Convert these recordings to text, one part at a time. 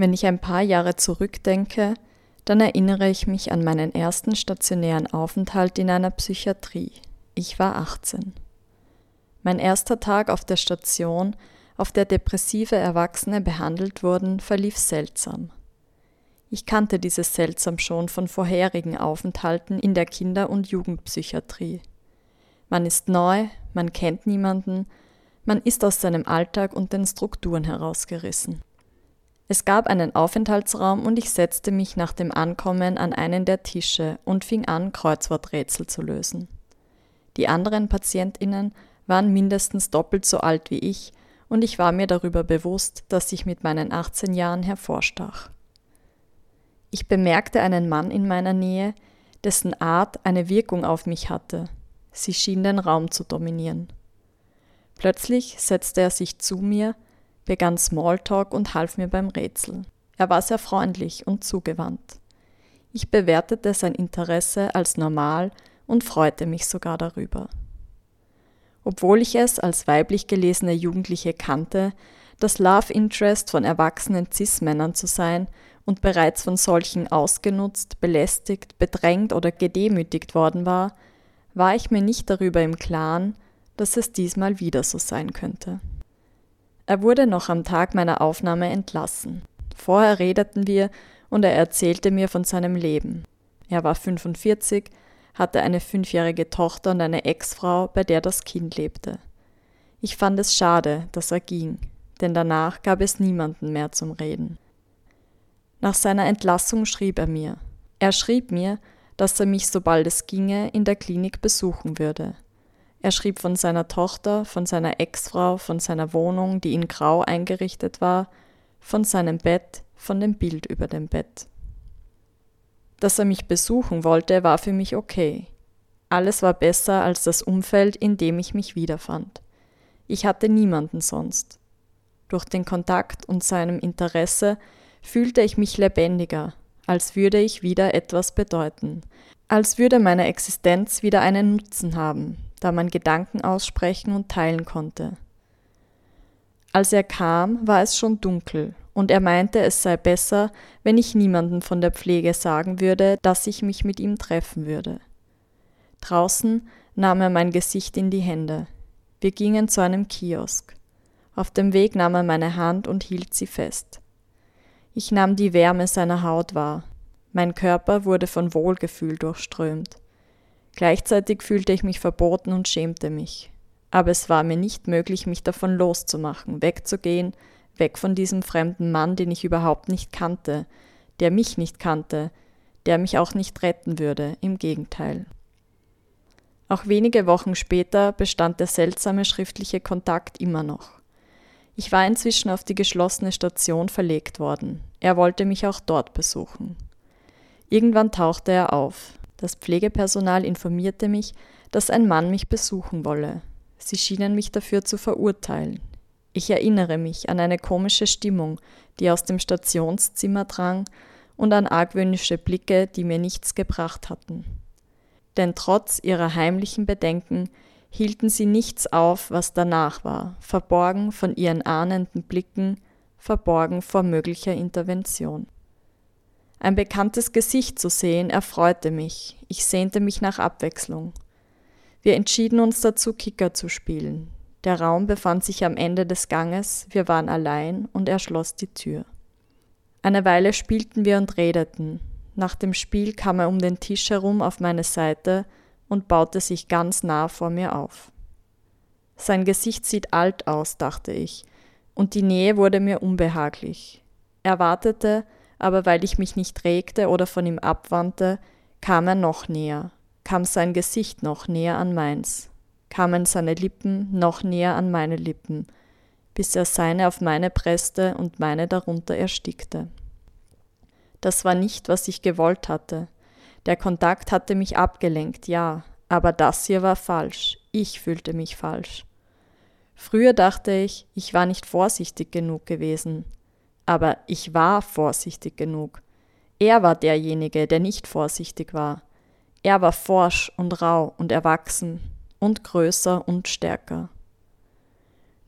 Wenn ich ein paar Jahre zurückdenke, dann erinnere ich mich an meinen ersten stationären Aufenthalt in einer Psychiatrie. Ich war 18. Mein erster Tag auf der Station, auf der depressive Erwachsene behandelt wurden, verlief seltsam. Ich kannte dieses seltsam schon von vorherigen Aufenthalten in der Kinder- und Jugendpsychiatrie. Man ist neu, man kennt niemanden, man ist aus seinem Alltag und den Strukturen herausgerissen. Es gab einen Aufenthaltsraum und ich setzte mich nach dem Ankommen an einen der Tische und fing an, Kreuzworträtsel zu lösen. Die anderen Patientinnen waren mindestens doppelt so alt wie ich und ich war mir darüber bewusst, dass ich mit meinen 18 Jahren hervorstach. Ich bemerkte einen Mann in meiner Nähe, dessen Art eine Wirkung auf mich hatte. Sie schien den Raum zu dominieren. Plötzlich setzte er sich zu mir, begann Smalltalk und half mir beim Rätsel. Er war sehr freundlich und zugewandt. Ich bewertete sein Interesse als normal und freute mich sogar darüber. Obwohl ich es als weiblich gelesene Jugendliche kannte, das Love Interest von erwachsenen Cis-Männern zu sein und bereits von solchen ausgenutzt, belästigt, bedrängt oder gedemütigt worden war, war ich mir nicht darüber im Klaren, dass es diesmal wieder so sein könnte. Er wurde noch am Tag meiner Aufnahme entlassen. Vorher redeten wir und er erzählte mir von seinem Leben. Er war 45, hatte eine fünfjährige Tochter und eine Ex-Frau, bei der das Kind lebte. Ich fand es schade, dass er ging, denn danach gab es niemanden mehr zum Reden. Nach seiner Entlassung schrieb er mir. Er schrieb mir, dass er mich, sobald es ginge, in der Klinik besuchen würde. Er schrieb von seiner Tochter, von seiner Ex-Frau, von seiner Wohnung, die in Grau eingerichtet war, von seinem Bett, von dem Bild über dem Bett. Dass er mich besuchen wollte, war für mich okay. Alles war besser als das Umfeld, in dem ich mich wiederfand. Ich hatte niemanden sonst. Durch den Kontakt und seinem Interesse fühlte ich mich lebendiger, als würde ich wieder etwas bedeuten, als würde meine Existenz wieder einen Nutzen haben, da man Gedanken aussprechen und teilen konnte. Als er kam, war es schon dunkel, und er meinte, es sei besser, wenn ich niemandem von der Pflege sagen würde, dass ich mich mit ihm treffen würde. Draußen nahm er mein Gesicht in die Hände. Wir gingen zu einem Kiosk. Auf dem Weg nahm er meine Hand und hielt sie fest. Ich nahm die Wärme seiner Haut wahr. Mein Körper wurde von Wohlgefühl durchströmt. Gleichzeitig fühlte ich mich verboten und schämte mich. Aber es war mir nicht möglich, mich davon loszumachen, wegzugehen, weg von diesem fremden Mann, den ich überhaupt nicht kannte, der mich nicht kannte, der mich auch nicht retten würde, im Gegenteil. Auch wenige Wochen später bestand der seltsame schriftliche Kontakt immer noch. Ich war inzwischen auf die geschlossene Station verlegt worden. Er wollte mich auch dort besuchen. Irgendwann tauchte er auf. Das Pflegepersonal informierte mich, dass ein Mann mich besuchen wolle. Sie schienen mich dafür zu verurteilen. Ich erinnere mich an eine komische Stimmung, die aus dem Stationszimmer drang, und an argwöhnische Blicke, die mir nichts gebracht hatten. Denn trotz ihrer heimlichen Bedenken hielten sie nichts auf, was danach war, verborgen von ihren ahnenden Blicken, verborgen vor möglicher Intervention. Ein bekanntes Gesicht zu sehen erfreute mich, ich sehnte mich nach Abwechslung. Wir entschieden uns dazu, Kicker zu spielen. Der Raum befand sich am Ende des Ganges, wir waren allein und er schloss die Tür. Eine Weile spielten wir und redeten. Nach dem Spiel kam er um den Tisch herum auf meine Seite und baute sich ganz nah vor mir auf. Sein Gesicht sieht alt aus, dachte ich, und die Nähe wurde mir unbehaglich. Er wartete, aber weil ich mich nicht regte oder von ihm abwandte, kam er noch näher, kam sein Gesicht noch näher an meins, kamen seine Lippen noch näher an meine Lippen, bis er seine auf meine presste und meine darunter erstickte. Das war nicht, was ich gewollt hatte. Der Kontakt hatte mich abgelenkt, ja, aber das hier war falsch. Ich fühlte mich falsch. Früher dachte ich, ich war nicht vorsichtig genug gewesen, aber ich war vorsichtig genug. Er war derjenige, der nicht vorsichtig war. Er war forsch und rau und erwachsen und größer und stärker.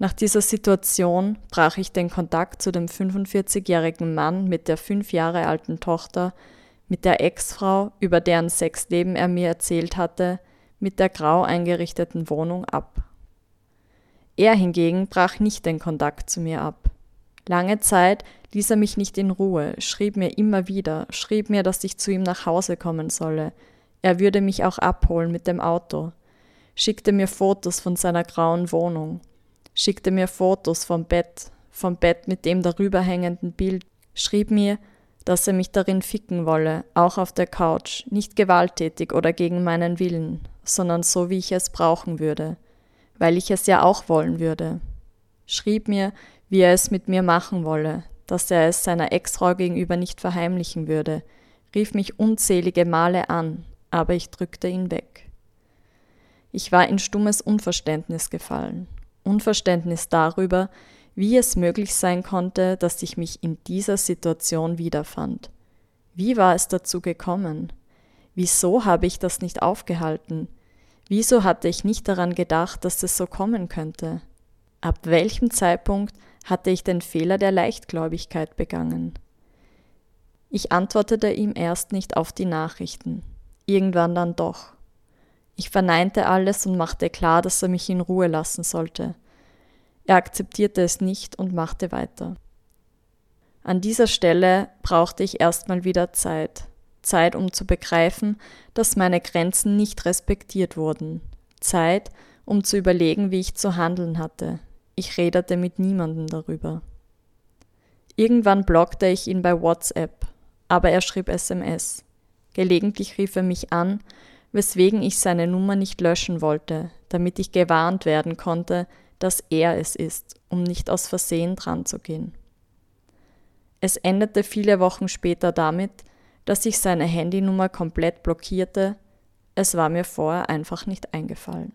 Nach dieser Situation brach ich den Kontakt zu dem 45-jährigen Mann mit der fünf Jahre alten Tochter, mit der Ex-Frau, über deren Sexleben er mir erzählt hatte, mit der grau eingerichteten Wohnung ab. Er hingegen brach nicht den Kontakt zu mir ab. Lange Zeit ließ er mich nicht in Ruhe, schrieb mir immer wieder, schrieb mir, dass ich zu ihm nach Hause kommen solle. Er würde mich auch abholen mit dem Auto, schickte mir Fotos von seiner grauen Wohnung, schickte mir Fotos vom Bett, vom Bett mit dem darüber hängenden Bild, schrieb mir, dass er mich darin ficken wolle, auch auf der Couch, nicht gewalttätig oder gegen meinen Willen, sondern so, wie ich es brauchen würde, weil ich es ja auch wollen würde. Schrieb mir, wie er es mit mir machen wolle, dass er es seiner Ex-Frau gegenüber nicht verheimlichen würde, rief mich unzählige Male an, aber ich drückte ihn weg. Ich war in stummes Unverständnis gefallen. Unverständnis darüber, wie es möglich sein konnte, dass ich mich in dieser Situation wiederfand. Wie war es dazu gekommen? Wieso habe ich das nicht aufgehalten? Wieso hatte ich nicht daran gedacht, dass es so kommen könnte? Ab welchem Zeitpunkt hatte ich den Fehler der Leichtgläubigkeit begangen? Ich antwortete ihm erst nicht auf die Nachrichten, irgendwann dann doch. Ich verneinte alles und machte klar, dass er mich in Ruhe lassen sollte. Er akzeptierte es nicht und machte weiter. An dieser Stelle brauchte ich erstmal wieder Zeit. Zeit, um zu begreifen, dass meine Grenzen nicht respektiert wurden. Zeit, um zu überlegen, wie ich zu handeln hatte. Ich redete mit niemandem darüber. Irgendwann blockte ich ihn bei WhatsApp, aber er schrieb SMS. Gelegentlich rief er mich an weswegen ich seine Nummer nicht löschen wollte, damit ich gewarnt werden konnte, dass er es ist, um nicht aus Versehen dran zu gehen. Es endete viele Wochen später damit, dass ich seine Handynummer komplett blockierte, es war mir vorher einfach nicht eingefallen.